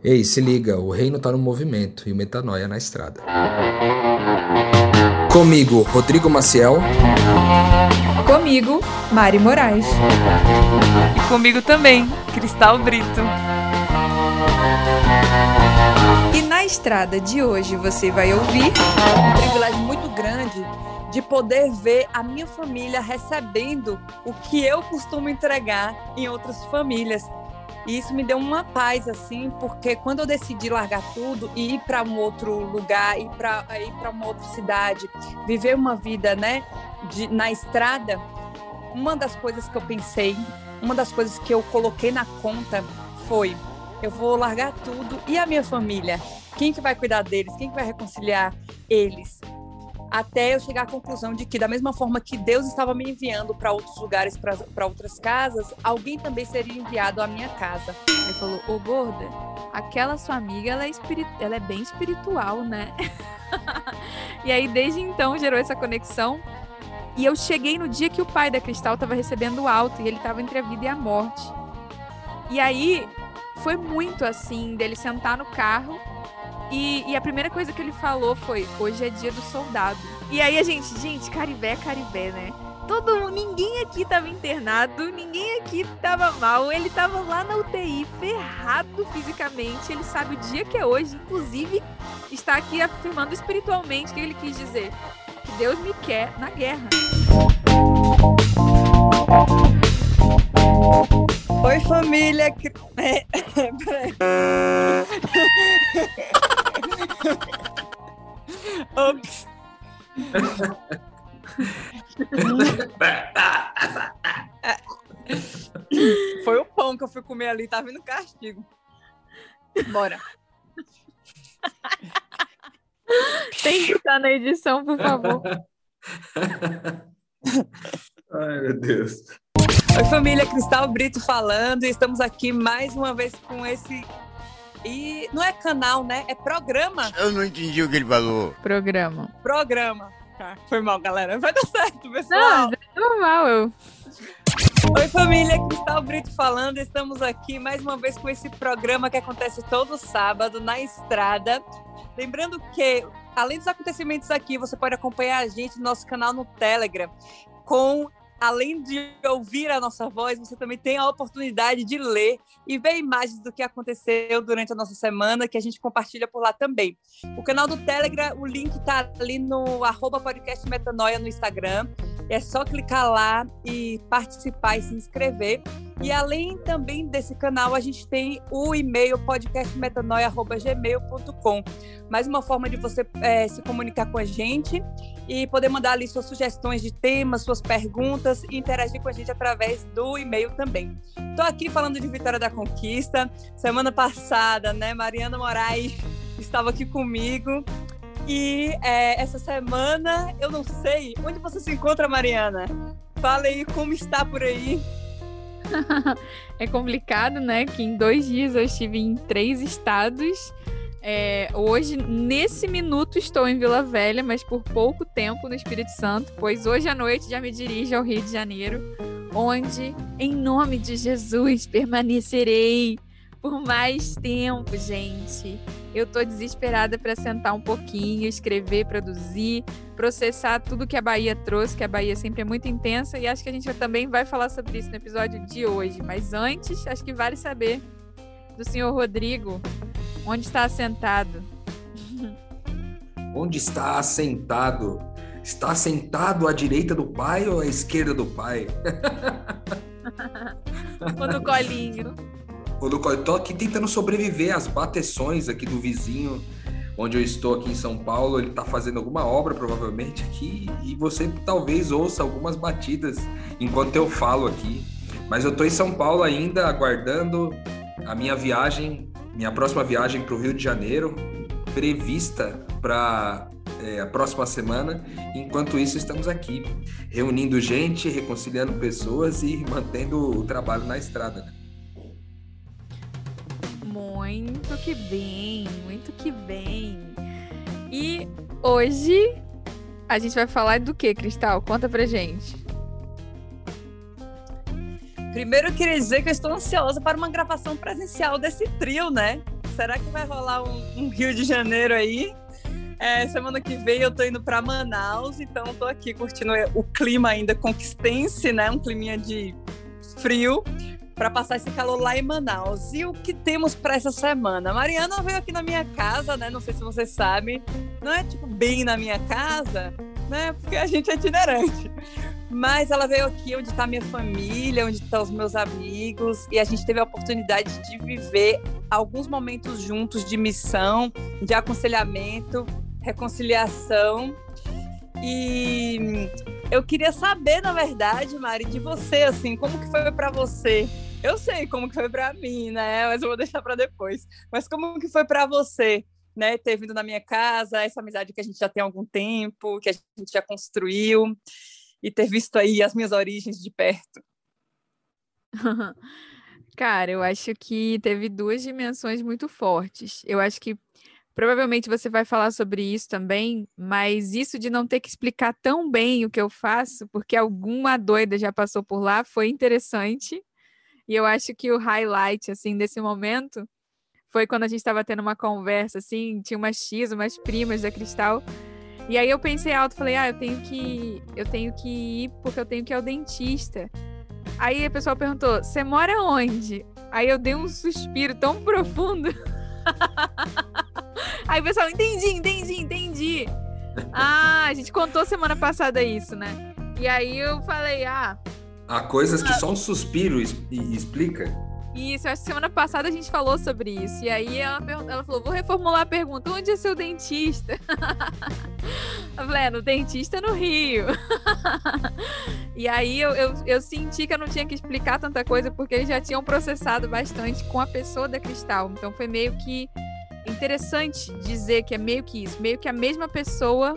Ei, se liga, o reino tá no movimento e o metanoia na estrada. Comigo, Rodrigo Maciel. Comigo, Mari Moraes. E comigo também, Cristal Brito. E na estrada de hoje você vai ouvir. Um privilégio muito grande de poder ver a minha família recebendo o que eu costumo entregar em outras famílias. E isso me deu uma paz, assim, porque quando eu decidi largar tudo e ir para um outro lugar, ir para ir para uma outra cidade, viver uma vida, né, de, na estrada, uma das coisas que eu pensei, uma das coisas que eu coloquei na conta foi: eu vou largar tudo e a minha família? Quem que vai cuidar deles? Quem que vai reconciliar eles? Até eu chegar à conclusão de que, da mesma forma que Deus estava me enviando para outros lugares, para outras casas, alguém também seria enviado à minha casa. Ele falou: Ô gorda, aquela sua amiga, ela é, espirit... ela é bem espiritual, né? e aí, desde então, gerou essa conexão. E eu cheguei no dia que o pai da Cristal estava recebendo o alto e ele estava entre a vida e a morte. E aí, foi muito assim, dele sentar no carro e, e, a primeira coisa que ele falou foi: hoje é dia do soldado. E aí a gente, gente, Caribé é Caribé, né? Todo ninguém aqui tava internado, ninguém aqui tava mal. Ele tava lá na UTI, ferrado fisicamente. Ele sabe o dia que é hoje, inclusive está aqui afirmando espiritualmente o que ele quis dizer: que Deus me quer na guerra. Oi, família. É, Ops. Foi o pão que eu fui comer ali, tá vindo castigo. Bora. Tem que estar na edição, por favor. Ai, meu Deus. Oi, família Cristal Brito falando, e estamos aqui mais uma vez com esse. E não é canal, né? É programa. Eu não entendi o que ele falou. Programa. Programa. Tá, foi mal, galera. Vai dar certo, pessoal. Não, é normal, eu. Oi, família Cristal Brito falando. Estamos aqui mais uma vez com esse programa que acontece todo sábado na estrada. Lembrando que, além dos acontecimentos aqui, você pode acompanhar a gente no nosso canal no Telegram com além de ouvir a nossa voz, você também tem a oportunidade de ler e ver imagens do que aconteceu durante a nossa semana, que a gente compartilha por lá também. O canal do Telegram, o link está ali no arroba podcast Metanoia no Instagram. É só clicar lá e participar e se inscrever. E além também desse canal, a gente tem o e-mail podcastmetanoia.gmail.com. Mais uma forma de você é, se comunicar com a gente e poder mandar ali suas sugestões de temas, suas perguntas e interagir com a gente através do e-mail também. Estou aqui falando de Vitória da Conquista. Semana passada, né, Mariana Moraes estava aqui comigo. E é, essa semana, eu não sei, onde você se encontra, Mariana? Fala aí como está por aí. é complicado, né? Que em dois dias eu estive em três estados é, hoje, nesse minuto, estou em Vila Velha, mas por pouco tempo no Espírito Santo, pois hoje à noite já me dirijo ao Rio de Janeiro, onde, em nome de Jesus, permanecerei por mais tempo, gente. Eu tô desesperada para sentar um pouquinho, escrever, produzir, processar tudo que a Bahia trouxe, que a Bahia sempre é muito intensa, e acho que a gente também vai falar sobre isso no episódio de hoje. Mas antes, acho que vale saber do senhor Rodrigo Onde está assentado? Onde está assentado? Está sentado à direita do pai ou à esquerda do pai? ou no colinho? No colinho. Estou aqui tentando sobreviver às bateções aqui do vizinho, onde eu estou aqui em São Paulo. Ele está fazendo alguma obra, provavelmente, aqui, e você talvez ouça algumas batidas enquanto eu falo aqui. Mas eu estou em São Paulo ainda, aguardando a minha viagem minha próxima viagem para o Rio de Janeiro, prevista para é, a próxima semana. Enquanto isso, estamos aqui, reunindo gente, reconciliando pessoas e mantendo o trabalho na estrada. Né? Muito que bem, muito que bem. E hoje a gente vai falar do que, Cristal? Conta pra gente. Primeiro eu queria dizer que eu estou ansiosa para uma gravação presencial desse trio, né? será que vai rolar um, um Rio de Janeiro aí? É, semana que vem eu tô indo para Manaus, então tô aqui curtindo o clima ainda conquistense, né? Um climinha de frio para passar esse calor lá em Manaus. E o que temos para essa semana? Mariana veio aqui na minha casa, né? Não sei se vocês sabem. Não é tipo bem na minha casa, né? Porque a gente é itinerante. Mas ela veio aqui onde está minha família, onde estão os meus amigos, e a gente teve a oportunidade de viver alguns momentos juntos de missão, de aconselhamento, reconciliação. E eu queria saber, na verdade, Mari, de você, assim, como que foi para você? Eu sei como que foi para mim, né? Mas eu vou deixar para depois. Mas como que foi para você? Né, ter vindo na minha casa, essa amizade que a gente já tem há algum tempo, que a gente já construiu e ter visto aí as minhas origens de perto? Cara, eu acho que teve duas dimensões muito fortes. Eu acho que provavelmente você vai falar sobre isso também, mas isso de não ter que explicar tão bem o que eu faço, porque alguma doida já passou por lá, foi interessante. E eu acho que o highlight assim desse momento foi quando a gente estava tendo uma conversa assim, tinha umas X, umas primas da Cristal e aí eu pensei alto, falei, ah, eu tenho que. Eu tenho que ir porque eu tenho que ir ao dentista. Aí a pessoa perguntou, você mora onde? Aí eu dei um suspiro tão profundo. aí o pessoal, entendi, entendi, entendi. Ah, a gente contou semana passada isso, né? E aí eu falei, ah. Há coisas que só um suspiro explica. Isso, acho que semana passada a gente falou sobre isso. E aí ela, ela falou: vou reformular a pergunta: onde é seu dentista? eu falei: é, no dentista no Rio. e aí eu, eu, eu, senti que eu não tinha que explicar tanta coisa, porque eles já tinham processado bastante com a pessoa da Cristal. Então foi meio que interessante dizer que é meio que isso meio que a mesma pessoa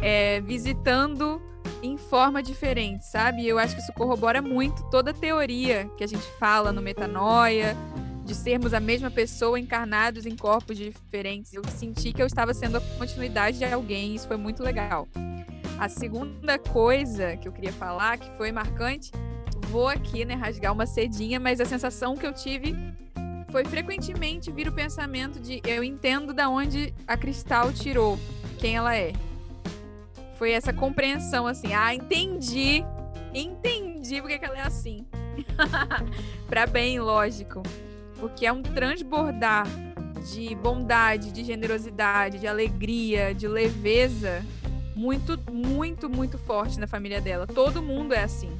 é, visitando em forma diferente, sabe? Eu acho que isso corrobora muito toda a teoria que a gente fala no Metanoia, de sermos a mesma pessoa encarnados em corpos diferentes. Eu senti que eu estava sendo a continuidade de alguém, isso foi muito legal. A segunda coisa que eu queria falar, que foi marcante, vou aqui, né, rasgar uma cedinha, mas a sensação que eu tive foi frequentemente vir o pensamento de eu entendo da onde a Cristal tirou quem ela é foi essa compreensão assim, ah, entendi, entendi porque que ela é assim. para bem, lógico. Porque é um transbordar de bondade, de generosidade, de alegria, de leveza muito, muito, muito forte na família dela. Todo mundo é assim.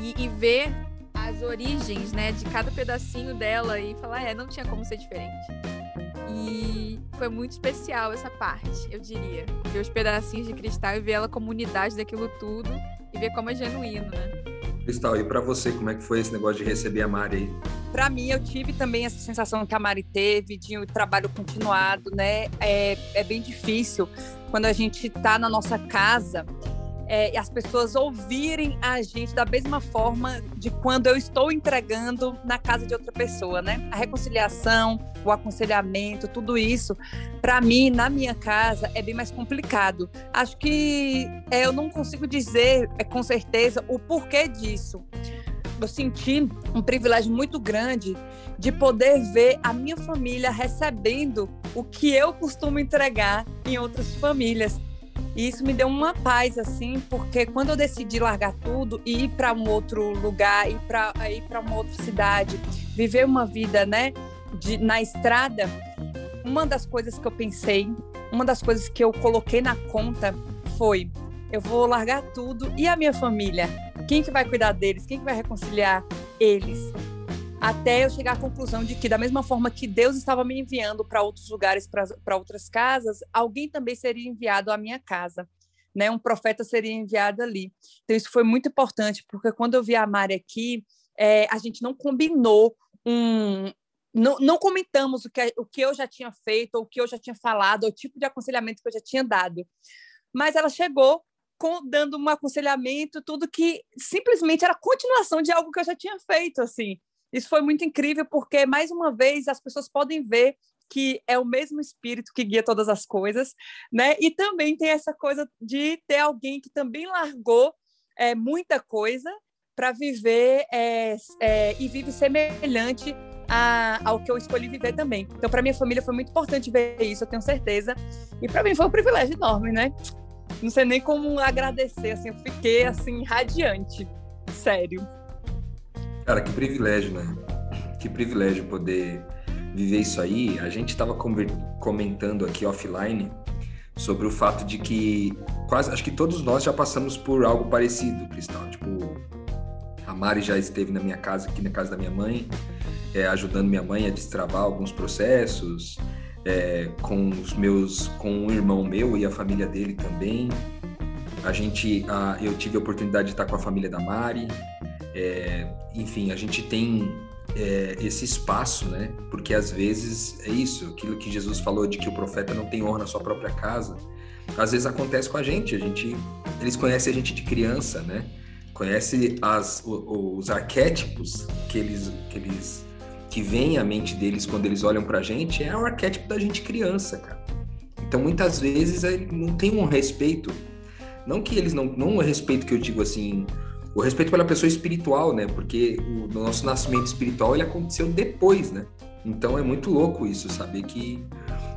E, e ver as origens, né, de cada pedacinho dela e falar, é, não tinha como ser diferente. E foi muito especial essa parte, eu diria. Ver os pedacinhos de cristal e ver ela como unidade daquilo tudo e ver como é genuíno, né? Cristal, e para você, como é que foi esse negócio de receber a Mari aí? Para mim, eu tive também essa sensação que a Mari teve de um trabalho continuado, né? É, é bem difícil quando a gente está na nossa casa é, as pessoas ouvirem a gente da mesma forma de quando eu estou entregando na casa de outra pessoa, né? A reconciliação, o aconselhamento, tudo isso, para mim, na minha casa, é bem mais complicado. Acho que é, eu não consigo dizer é, com certeza o porquê disso. Eu senti um privilégio muito grande de poder ver a minha família recebendo o que eu costumo entregar em outras famílias. E isso me deu uma paz, assim, porque quando eu decidi largar tudo e ir para um outro lugar, ir para uma outra cidade, viver uma vida, né, de, na estrada, uma das coisas que eu pensei, uma das coisas que eu coloquei na conta foi: eu vou largar tudo e a minha família? Quem que vai cuidar deles? Quem que vai reconciliar eles? Até eu chegar à conclusão de que, da mesma forma que Deus estava me enviando para outros lugares, para outras casas, alguém também seria enviado à minha casa. Né, um profeta seria enviado ali. Então, isso foi muito importante, porque quando eu vi a Mari aqui, é, a gente não combinou um. Não, não comentamos o que, o que eu já tinha feito, ou o que eu já tinha falado, ou o tipo de aconselhamento que eu já tinha dado. Mas ela chegou com, dando um aconselhamento, tudo que simplesmente era continuação de algo que eu já tinha feito, assim. Isso foi muito incrível porque, mais uma vez, as pessoas podem ver que é o mesmo espírito que guia todas as coisas, né? E também tem essa coisa de ter alguém que também largou é, muita coisa para viver é, é, e vive semelhante a, ao que eu escolhi viver também. Então, para minha família foi muito importante ver isso, eu tenho certeza. E para mim foi um privilégio enorme, né? Não sei nem como agradecer, assim, eu fiquei assim radiante, sério. Cara, que privilégio, né? Que privilégio poder viver isso aí. A gente estava comentando aqui offline sobre o fato de que quase, acho que todos nós já passamos por algo parecido, Cristal. Tipo, a Mari já esteve na minha casa, aqui na casa da minha mãe, é, ajudando minha mãe a destravar alguns processos, é, com os meus, com um irmão meu e a família dele também. A gente, a, eu tive a oportunidade de estar com a família da Mari. É, enfim, a gente tem é, esse espaço, né? Porque às vezes é isso, aquilo que Jesus falou de que o profeta não tem honra na sua própria casa. Às vezes acontece com a gente, a gente, eles conhecem a gente de criança, né? Conhece as, os, os arquétipos que eles, que eles que vem à mente deles quando eles olham pra gente é o arquétipo da gente criança, cara. Então muitas vezes não tem um respeito, não que eles não, não o respeito que eu digo assim, o respeito pela pessoa espiritual, né? Porque o nosso nascimento espiritual ele aconteceu depois, né? Então é muito louco isso, saber que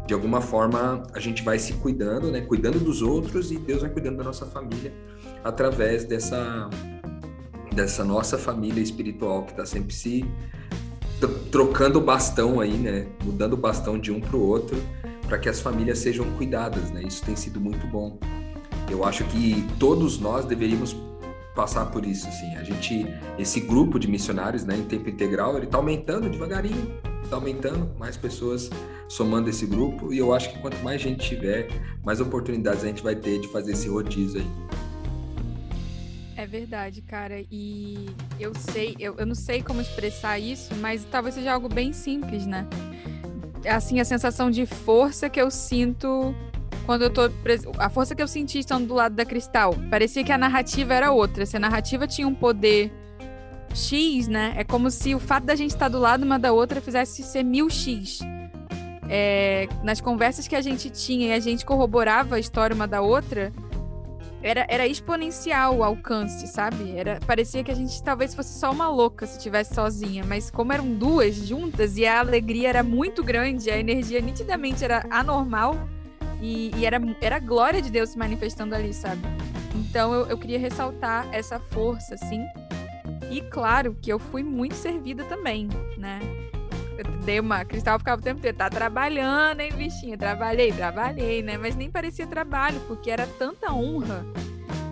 de alguma forma a gente vai se cuidando, né? Cuidando dos outros e Deus vai cuidando da nossa família através dessa dessa nossa família espiritual que está sempre se trocando o bastão aí, né? Mudando o bastão de um para o outro, para que as famílias sejam cuidadas, né? Isso tem sido muito bom. Eu acho que todos nós deveríamos passar por isso, assim. A gente, esse grupo de missionários, né, em tempo integral, ele está aumentando devagarinho, está aumentando, mais pessoas somando esse grupo, e eu acho que quanto mais gente tiver, mais oportunidades a gente vai ter de fazer esse rodízio aí. É verdade, cara. E eu sei, eu, eu não sei como expressar isso, mas talvez seja algo bem simples, né? Assim, a sensação de força que eu sinto quando eu tô. A força que eu senti estando do lado da Cristal. Parecia que a narrativa era outra. Se a narrativa tinha um poder X, né? É como se o fato da gente estar do lado uma da outra fizesse ser mil X. É, nas conversas que a gente tinha e a gente corroborava a história uma da outra, era, era exponencial o alcance, sabe? Era, parecia que a gente talvez fosse só uma louca se estivesse sozinha, mas como eram duas juntas e a alegria era muito grande, a energia nitidamente era anormal e, e era, era a glória de Deus se manifestando ali, sabe? Então eu, eu queria ressaltar essa força, assim. E claro que eu fui muito servida também, né? Eu dei uma. Cristal ficava o tempo inteiro, tá trabalhando, hein, bichinha? Trabalhei, trabalhei, né? Mas nem parecia trabalho, porque era tanta honra.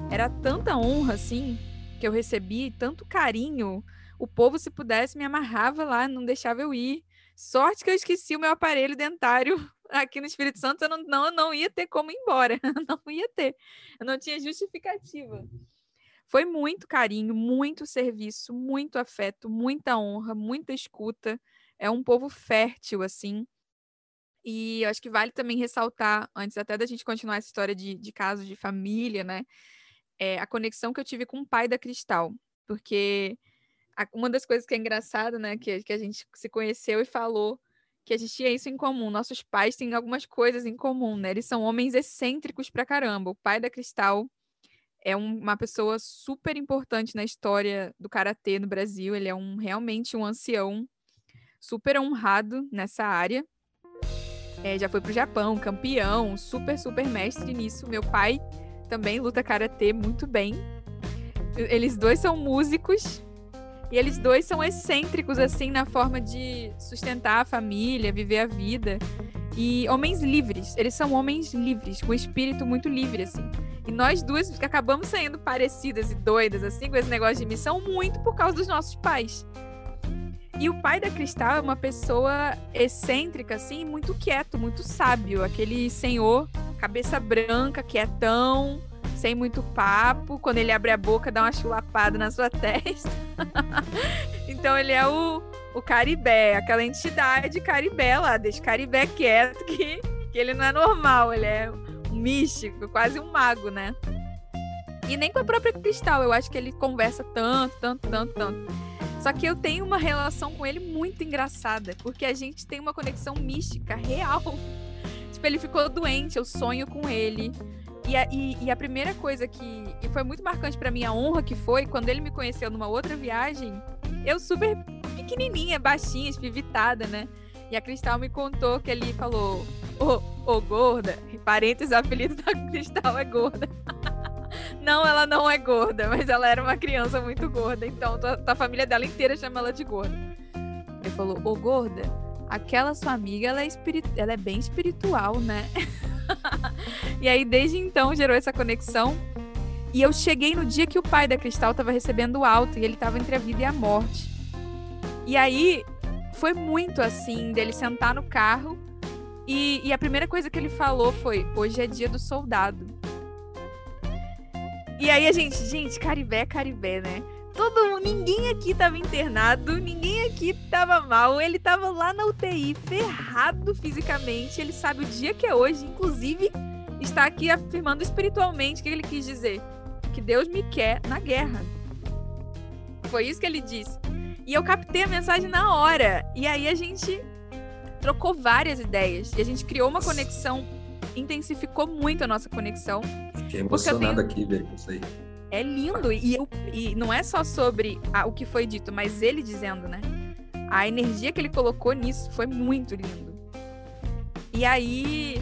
Era tanta honra, assim, que eu recebi, tanto carinho. O povo, se pudesse, me amarrava lá, não deixava eu ir. Sorte que eu esqueci o meu aparelho dentário aqui no Espírito Santo, eu não, não, não ia ter como ir embora. Não ia ter. Eu não tinha justificativa. Foi muito carinho, muito serviço, muito afeto, muita honra, muita escuta é um povo fértil, assim. E eu acho que vale também ressaltar, antes até da gente continuar essa história de, de casos de família, né? É, a conexão que eu tive com o pai da Cristal. Porque uma das coisas que é engraçado, né? Que, que a gente se conheceu e falou que a gente tinha isso em comum. Nossos pais têm algumas coisas em comum, né? Eles são homens excêntricos pra caramba. O pai da Cristal é um, uma pessoa super importante na história do karatê no Brasil. Ele é um realmente um ancião super honrado nessa área. É, já foi pro Japão, campeão, super, super mestre nisso. Meu pai também luta karatê muito bem. Eles dois são músicos e eles dois são excêntricos, assim, na forma de sustentar a família, viver a vida. E homens livres. Eles são homens livres, com espírito muito livre, assim. E nós duas acabamos saindo parecidas e doidas, assim, com esse negócio de missão, muito por causa dos nossos pais. E o pai da Cristal é uma pessoa excêntrica, assim, muito quieto, muito sábio. Aquele senhor, cabeça branca, quietão, sem muito papo. Quando ele abre a boca, dá uma chulapada na sua testa. então ele é o, o Caribé, aquela entidade Caribé lá. Deixa o Caribé quieto, que, que ele não é normal, ele é um místico, quase um mago, né? E nem com a própria Cristal, eu acho que ele conversa tanto, tanto, tanto, tanto. Só que eu tenho uma relação com ele muito engraçada, porque a gente tem uma conexão mística real. Tipo, ele ficou doente, eu sonho com ele. E a, e, e a primeira coisa que e foi muito marcante para mim, a honra que foi, quando ele me conheceu numa outra viagem, eu super pequenininha, baixinha, espivitada, né? E a Cristal me contou que ele falou: Ô, ô gorda, parênteses, o apelido da Cristal é gorda. não, ela não é gorda, mas ela era uma criança muito gorda, então a família dela inteira chama ela de gorda. Ele falou: Ô gorda, aquela sua amiga, ela é, espirit... ela é bem espiritual, né? e aí, desde então, gerou essa conexão. E eu cheguei no dia que o pai da Cristal estava recebendo alta e ele estava entre a vida e a morte. E aí, foi muito assim, dele sentar no carro e, e a primeira coisa que ele falou foi: hoje é dia do soldado. E aí a gente, gente, Caribé, Caribé, né? Todo mundo, ninguém aqui tava internado, ninguém aqui tava mal. Ele tava lá na UTI, ferrado fisicamente. Ele sabe o dia que é hoje, inclusive está aqui afirmando espiritualmente o que ele quis dizer. Que Deus me quer na guerra. Foi isso que ele disse. E eu captei a mensagem na hora. E aí a gente trocou várias ideias. E a gente criou uma conexão, intensificou muito a nossa conexão. Fiquei emocionado tenho... aqui ver isso aí. É lindo. E, eu, e não é só sobre a, o que foi dito, mas ele dizendo, né? A energia que ele colocou nisso foi muito lindo. E aí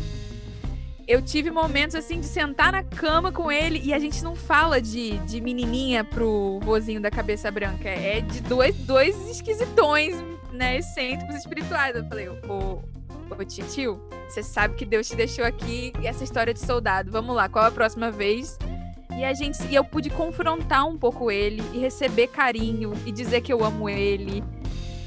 eu tive momentos assim de sentar na cama com ele e a gente não fala de, de menininha pro vozinho da cabeça branca, é de dois, dois esquisitões, né, excêntricos espirituais. Eu falei, ô, ô você sabe que Deus te deixou aqui essa história de soldado. Vamos lá, qual a próxima vez? E a gente, e eu pude confrontar um pouco ele e receber carinho e dizer que eu amo ele.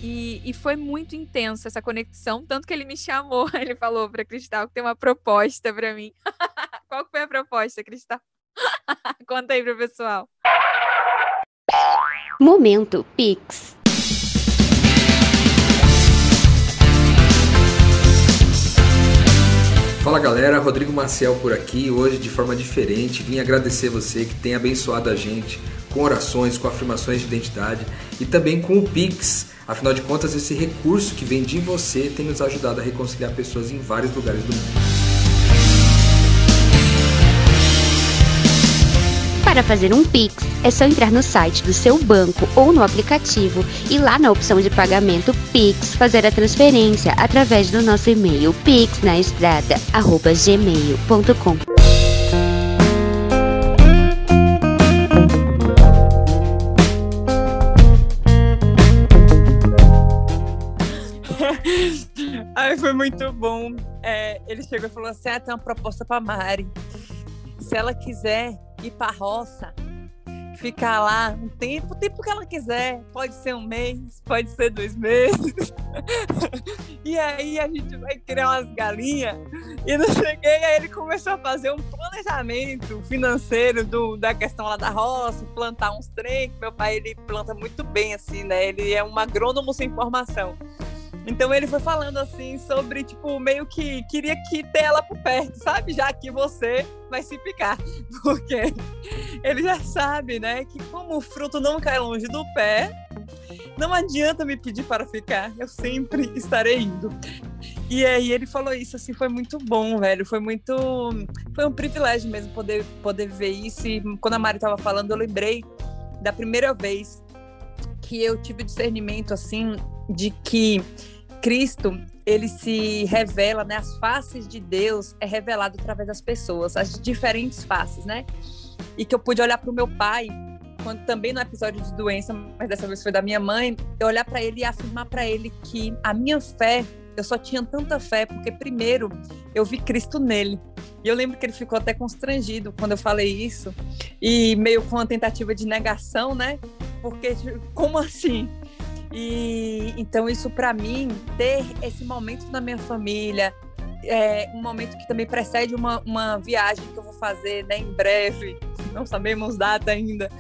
E, e foi muito intensa essa conexão, tanto que ele me chamou, ele falou para Cristal que tem uma proposta para mim. Qual foi a proposta, Cristal? Conta aí pro pessoal. Momento Pix. Fala galera, Rodrigo Maciel por aqui, hoje de forma diferente. Vim agradecer você que tem abençoado a gente com orações, com afirmações de identidade e também com o Pix. Afinal de contas, esse recurso que vem de você tem nos ajudado a reconciliar pessoas em vários lugares do mundo. Para fazer um Pix, é só entrar no site do seu banco ou no aplicativo e lá na opção de pagamento Pix fazer a transferência através do nosso e-mail pixnaestrada@gmail.com. Ai, foi muito bom. É, ele chegou e falou assim: ah, tem uma proposta para Mari. Se ela quiser ir para a roça, ficar lá um tempo, o tempo que ela quiser. Pode ser um mês, pode ser dois meses. e aí a gente vai criar umas galinhas. E não cheguei, aí ele começou a fazer um planejamento financeiro do, da questão lá da roça, plantar uns trem, que meu pai ele planta muito bem, assim, né? Ele é um agrônomo sem formação. Então ele foi falando assim sobre, tipo, meio que queria que ter ela por perto, sabe? Já que você vai se picar. Porque ele já sabe, né, que como o fruto não cai longe do pé, não adianta me pedir para ficar, eu sempre estarei indo. E aí ele falou isso, assim, foi muito bom, velho. Foi muito. Foi um privilégio mesmo poder, poder ver isso. E quando a Mari tava falando, eu lembrei da primeira vez que eu tive discernimento, assim, de que Cristo, ele se revela, né? As faces de Deus é revelado através das pessoas, as diferentes faces, né? E que eu pude olhar para o meu pai, quando também no episódio de doença, mas dessa vez foi da minha mãe, eu olhar para ele e afirmar para ele que a minha fé, eu só tinha tanta fé porque primeiro eu vi Cristo nele. E eu lembro que ele ficou até constrangido quando eu falei isso e meio com uma tentativa de negação, né? Porque como assim? E então isso para mim ter esse momento na minha família é um momento que também precede uma, uma viagem que eu vou fazer né, em breve. Não sabemos data ainda,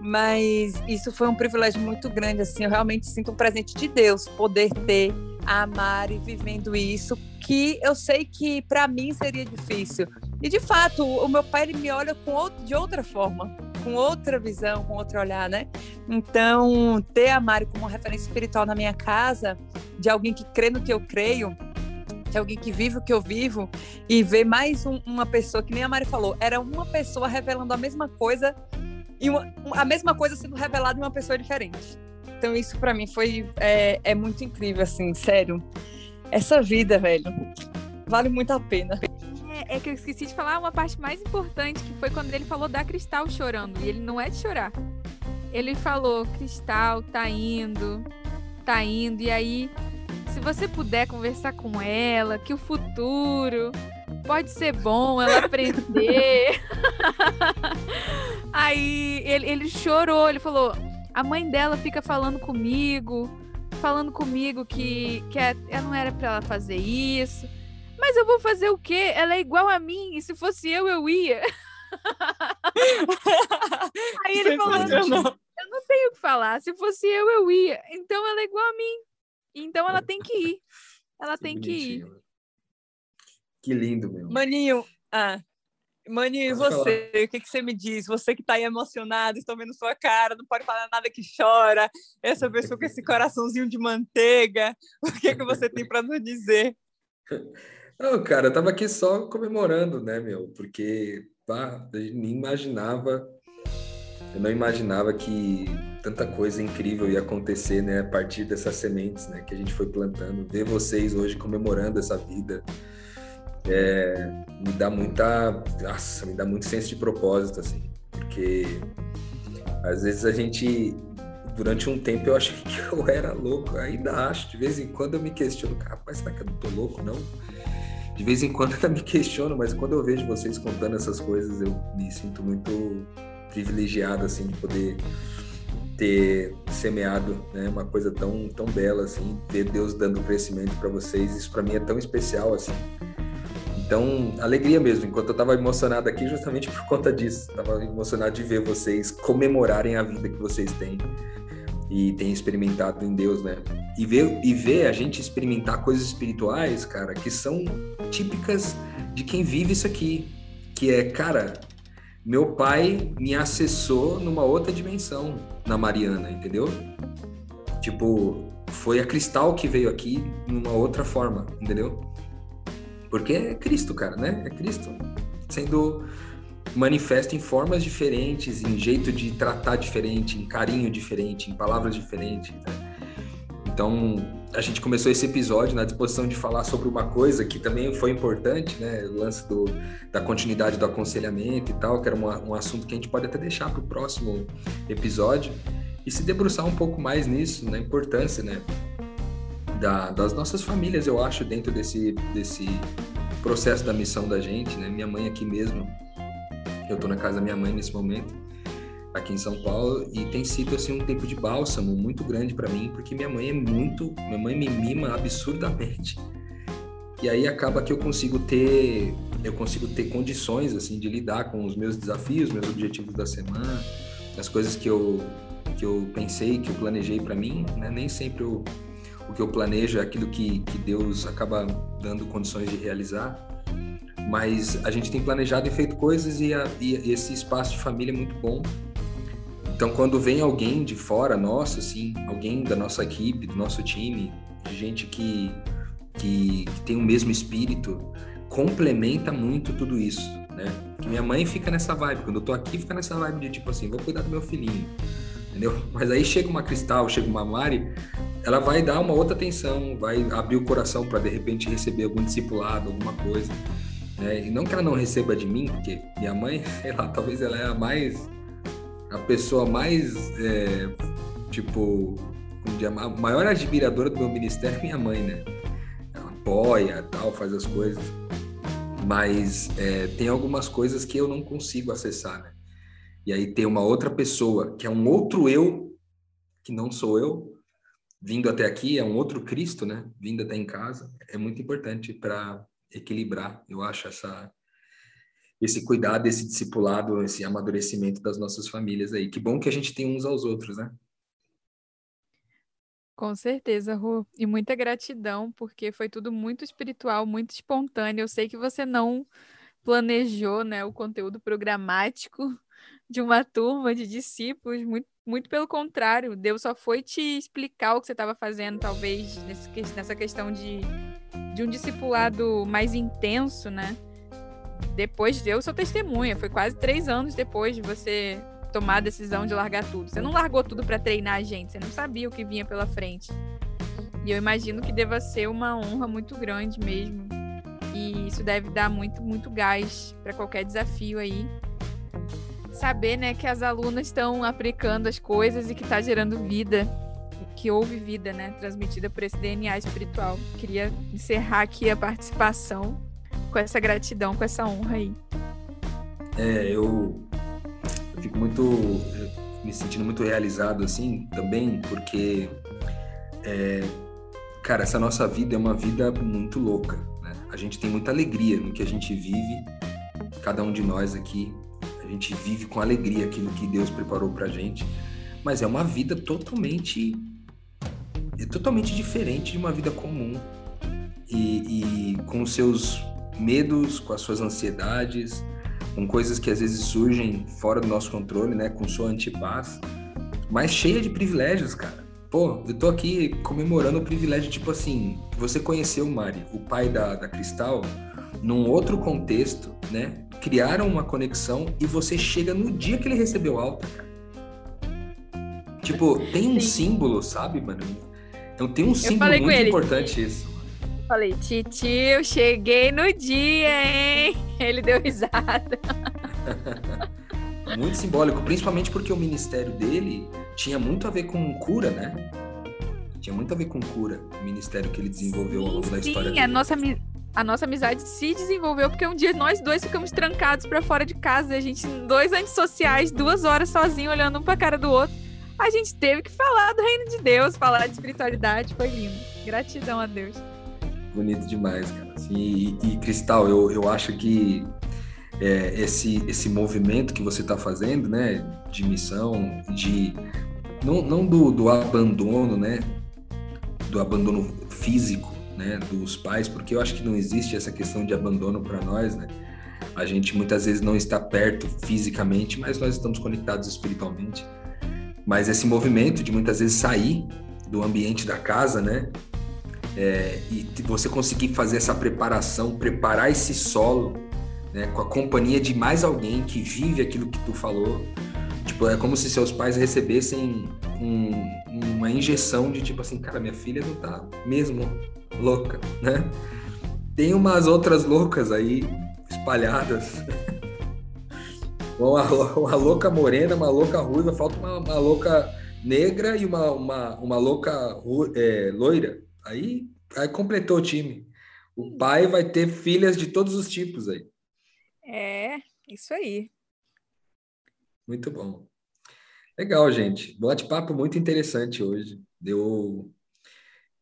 mas isso foi um privilégio muito grande. Assim, eu realmente sinto um presente de Deus poder ter a Mari vivendo isso, que eu sei que para mim seria difícil. E de fato, o meu pai ele me olha com outro, de outra forma com outra visão, com outro olhar, né? Então, ter a Mari como referência espiritual na minha casa, de alguém que crê no que eu creio, de alguém que vive o que eu vivo, e ver mais um, uma pessoa, que nem a Mari falou, era uma pessoa revelando a mesma coisa, e uma, a mesma coisa sendo revelada em uma pessoa diferente. Então isso para mim foi é, é muito incrível, assim, sério. Essa vida, velho, vale muito a pena. É, que eu esqueci de falar uma parte mais importante, que foi quando ele falou da Cristal chorando. E ele não é de chorar. Ele falou, Cristal tá indo, tá indo. E aí, se você puder conversar com ela, que o futuro pode ser bom ela aprender. aí ele, ele chorou, ele falou: a mãe dela fica falando comigo, falando comigo que, que ela é, não era para ela fazer isso. Mas eu vou fazer o quê? Ela é igual a mim, e se fosse eu, eu ia. Aí ele falou: Eu não tenho o que falar, se fosse eu, eu ia. Então ela é igual a mim. Então ela tem que ir. Ela que tem bonitinho. que ir. Que lindo, meu. Maninho, ah, Maninho, e você? Falar. O que, que você me diz? Você que está aí emocionado, estou vendo sua cara, não pode falar nada que chora. Essa pessoa com esse coraçãozinho de manteiga. O que, que você tem para nos dizer? Não, cara, eu tava aqui só comemorando, né, meu? Porque pá, eu nem imaginava, eu não imaginava que tanta coisa incrível ia acontecer, né, a partir dessas sementes, né, que a gente foi plantando. Ver vocês hoje comemorando essa vida, é, me dá muita, nossa, me dá muito senso de propósito, assim, porque às vezes a gente, durante um tempo eu achei que eu era louco, ainda acho, de vez em quando eu me questiono, rapaz, será que eu não tô louco, não? De vez em quando eu me questiono, mas quando eu vejo vocês contando essas coisas, eu me sinto muito privilegiado, assim, de poder ter semeado né, uma coisa tão, tão bela, assim, ver Deus dando crescimento para vocês, isso para mim é tão especial, assim, então, alegria mesmo, enquanto eu estava emocionado aqui justamente por conta disso. Estava emocionado de ver vocês comemorarem a vida que vocês têm e têm experimentado em Deus, né? E ver, e ver a gente experimentar coisas espirituais, cara, que são típicas de quem vive isso aqui. Que é, cara, meu pai me acessou numa outra dimensão na Mariana, entendeu? Tipo, foi a Cristal que veio aqui numa outra forma, entendeu? Porque é Cristo, cara, né? É Cristo sendo manifesto em formas diferentes, em jeito de tratar diferente, em carinho diferente, em palavras diferentes. Né? Então, a gente começou esse episódio na disposição de falar sobre uma coisa que também foi importante, né? O lance do, da continuidade do aconselhamento e tal, que era uma, um assunto que a gente pode até deixar para o próximo episódio e se debruçar um pouco mais nisso, na importância, né? da, das nossas famílias, eu acho, dentro desse, desse processo da missão da gente, né? Minha mãe aqui mesmo, eu tô na casa da minha mãe nesse momento, aqui em São Paulo, e tem sido assim um tempo de bálsamo muito grande para mim, porque minha mãe é muito, minha mãe me mima absurdamente. E aí acaba que eu consigo ter, eu consigo ter condições assim de lidar com os meus desafios, meus objetivos da semana, as coisas que eu que eu pensei, que eu planejei para mim, né? Nem sempre eu o que eu planejo é aquilo que, que Deus acaba dando condições de realizar. Mas a gente tem planejado e feito coisas e, a, e esse espaço de família é muito bom. Então, quando vem alguém de fora, nosso, assim, alguém da nossa equipe, do nosso time, gente que, que, que tem o mesmo espírito, complementa muito tudo isso, né? Que minha mãe fica nessa vibe, quando eu tô aqui, fica nessa vibe de tipo assim, vou cuidar do meu filhinho, entendeu? Mas aí chega uma Cristal, chega uma Mari, ela vai dar uma outra atenção, vai abrir o coração para de repente receber algum discipulado, alguma coisa. Né? E não que ela não receba de mim, porque minha mãe, talvez ela é a mais. a pessoa mais. É, tipo. a maior admiradora do meu ministério é minha mãe, né? Ela apoia tal, faz as coisas. Mas é, tem algumas coisas que eu não consigo acessar, né? E aí tem uma outra pessoa, que é um outro eu, que não sou eu, vindo até aqui, é um outro Cristo, né? Vindo até em casa, é muito importante para equilibrar, eu acho, essa, esse cuidado, esse discipulado, esse amadurecimento das nossas famílias aí. Que bom que a gente tem uns aos outros, né? Com certeza, Ru. E muita gratidão, porque foi tudo muito espiritual, muito espontâneo. Eu sei que você não planejou, né, o conteúdo programático de uma turma de discípulos, muito muito pelo contrário, Deus só foi te explicar o que você estava fazendo, talvez, nesse, nessa questão de, de um discipulado mais intenso, né? Depois deu sua testemunha, foi quase três anos depois de você tomar a decisão de largar tudo. Você não largou tudo para treinar a gente, você não sabia o que vinha pela frente. E eu imagino que deva ser uma honra muito grande mesmo. E isso deve dar muito, muito gás para qualquer desafio aí. Saber, né, que as alunas estão aplicando as coisas e que está gerando vida, que houve vida, né, transmitida por esse DNA espiritual. Queria encerrar aqui a participação com essa gratidão, com essa honra aí. É, eu, eu fico muito me sentindo muito realizado assim também, porque é, cara, essa nossa vida é uma vida muito louca. Né? A gente tem muita alegria no que a gente vive, cada um de nós aqui, a gente vive com alegria aquilo que Deus preparou pra gente, mas é uma vida totalmente é totalmente diferente de uma vida comum e, e com os seus medos, com as suas ansiedades, com coisas que às vezes surgem fora do nosso controle, né, com sua antipaz, mas cheia de privilégios, cara. Pô, eu tô aqui comemorando o privilégio, tipo assim, você conheceu o Mari, o pai da, da Cristal, num outro contexto, né? Criaram uma conexão e você chega no dia que ele recebeu alta, cara. Tipo, tem um Sim. símbolo, sabe, mano? Então tem um símbolo muito importante isso. Falei, titio, cheguei no dia, hein? Ele deu risada. muito simbólico, principalmente porque o ministério dele tinha muito a ver com cura, né? Tinha muito a ver com cura, o ministério que ele desenvolveu sim, ao longo da sim, história. Sim, a nossa, a nossa amizade se desenvolveu porque um dia nós dois ficamos trancados para fora de casa, a gente, dois antissociais, duas horas sozinhos, olhando um pra cara do outro. A gente teve que falar do reino de Deus, falar de espiritualidade, foi lindo. Gratidão a Deus bonito demais, cara. Assim, e, e, Cristal, eu, eu acho que é, esse, esse movimento que você está fazendo, né, de missão, de não, não do, do abandono, né, do abandono físico, né, dos pais, porque eu acho que não existe essa questão de abandono para nós, né. A gente muitas vezes não está perto fisicamente, mas nós estamos conectados espiritualmente. Mas esse movimento de muitas vezes sair do ambiente da casa, né, é, e você conseguir fazer essa preparação, preparar esse solo, né, com a companhia de mais alguém que vive aquilo que tu falou. Tipo, é como se seus pais recebessem um, uma injeção de tipo assim, cara, minha filha não tá mesmo louca, né? Tem umas outras loucas aí espalhadas. uma, uma louca morena, uma louca ruiva, falta uma, uma louca negra e uma, uma, uma louca é, loira. Aí, aí completou o time. O pai vai ter filhas de todos os tipos aí. É, isso aí. Muito bom. Legal, gente. Bate-papo muito interessante hoje. Eu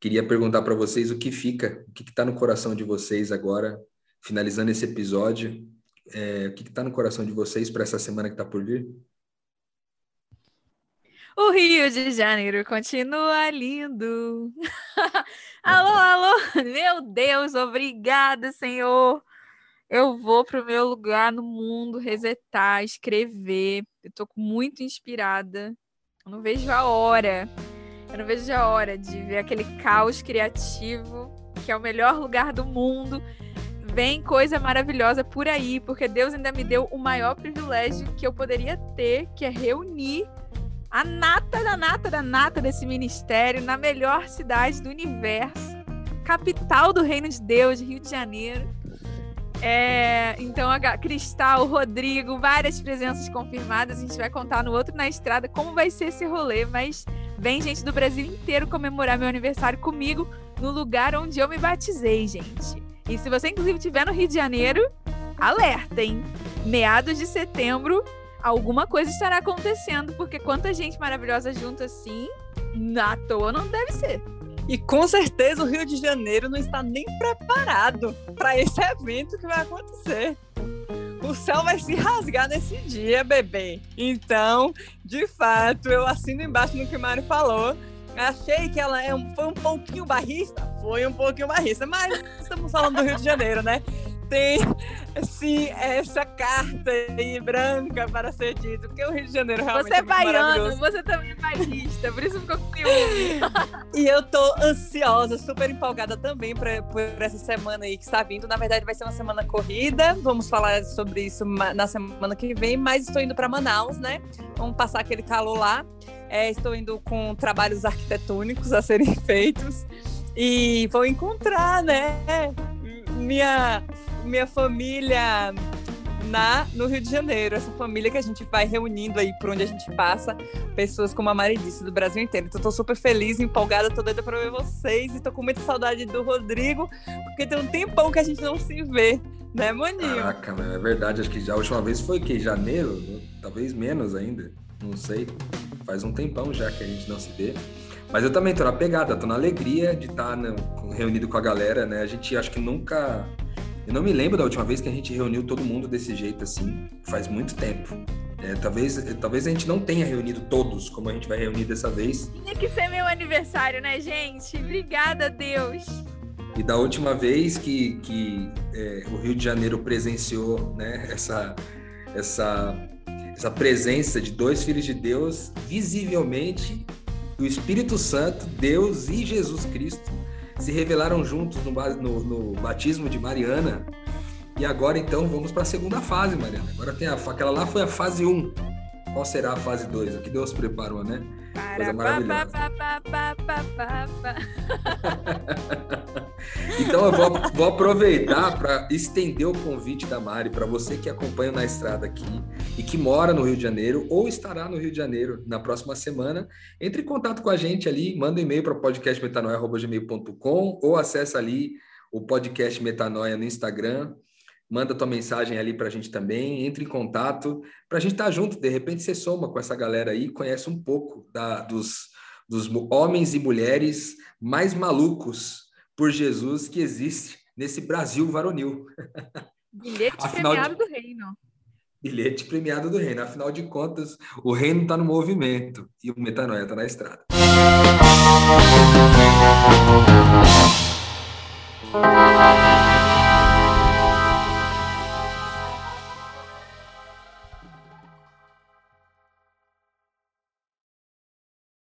queria perguntar para vocês o que fica, o que está no coração de vocês agora, finalizando esse episódio. É, o que está no coração de vocês para essa semana que está por vir? O Rio de Janeiro continua lindo. alô, alô, meu Deus, obrigada, Senhor. Eu vou para o meu lugar no mundo resetar, escrever. Eu estou muito inspirada. Eu não vejo a hora. Eu não vejo a hora de ver aquele caos criativo, que é o melhor lugar do mundo. Vem coisa maravilhosa por aí, porque Deus ainda me deu o maior privilégio que eu poderia ter, que é reunir a nata da nata da nata desse ministério na melhor cidade do universo, capital do Reino de Deus, Rio de Janeiro. É, então, a Cristal, Rodrigo, várias presenças confirmadas. A gente vai contar no outro na estrada como vai ser esse rolê, mas vem gente do Brasil inteiro comemorar meu aniversário comigo no lugar onde eu me batizei, gente. E se você, inclusive, estiver no Rio de Janeiro, alerta, hein? Meados de setembro, alguma coisa estará acontecendo, porque quanta gente maravilhosa junto assim, na toa não deve ser. E com certeza o Rio de Janeiro não está nem preparado para esse evento que vai acontecer. O céu vai se rasgar nesse dia, bebê. Então, de fato, eu assino embaixo no que o Mário falou. Achei que ela é um, foi um pouquinho barrista, foi um pouquinho barrista, mas estamos falando do Rio de Janeiro, né? tem sim essa carta aí branca para ser dito, porque o Rio de Janeiro realmente Você é é baiano, você também é bairrista, por isso ficou com ciúme. E eu tô ansiosa, super empolgada também pra, por essa semana aí que está vindo. Na verdade, vai ser uma semana corrida. Vamos falar sobre isso na semana que vem, mas estou indo para Manaus, né? Vamos passar aquele calor lá. É, estou indo com trabalhos arquitetônicos a serem feitos. E vou encontrar, né? Minha, minha família na, no Rio de Janeiro. Essa família que a gente vai reunindo aí por onde a gente passa pessoas como a Mari disse, do Brasil inteiro. Então, tô super feliz, empolgada, tô doida pra ver vocês. E tô com muita saudade do Rodrigo, porque tem um tempão que a gente não se vê, né, maninho? Caraca, é verdade. Acho que já a última vez foi que janeiro, né? talvez menos ainda. Não sei. Faz um tempão já que a gente não se vê. Mas eu também tô na pegada, tô na alegria de estar reunido com a galera, né? A gente acho que nunca. Eu não me lembro da última vez que a gente reuniu todo mundo desse jeito assim. Faz muito tempo. É, talvez, talvez a gente não tenha reunido todos como a gente vai reunir dessa vez. Tinha que ser meu aniversário, né, gente? Obrigada, Deus. E da última vez que, que é, o Rio de Janeiro presenciou né, essa, essa, essa presença de dois filhos de Deus, visivelmente o Espírito Santo, Deus e Jesus Cristo se revelaram juntos no, no- no batismo de Mariana. E agora então vamos para a segunda fase, Mariana. Agora tem a, aquela lá foi a fase 1. Qual será a fase 2? O que Deus preparou, né? Coisa maravilhosa. Pá, pá, pá. Então eu vou, vou aproveitar para estender o convite da Mari para você que acompanha na estrada aqui e que mora no Rio de Janeiro ou estará no Rio de Janeiro na próxima semana. Entre em contato com a gente ali, manda um e-mail para podcastmetanoia.gmail.com ou acessa ali o podcast Metanoia no Instagram. Manda tua mensagem ali para a gente também, entre em contato para a gente estar junto. De repente você soma com essa galera aí, conhece um pouco da, dos, dos homens e mulheres mais malucos por Jesus que existe nesse Brasil varonil. Bilhete Afinal de- premiado do reino. Bilhete premiado do reino. Afinal de contas, o reino está no movimento e o metanoia está na estrada. Música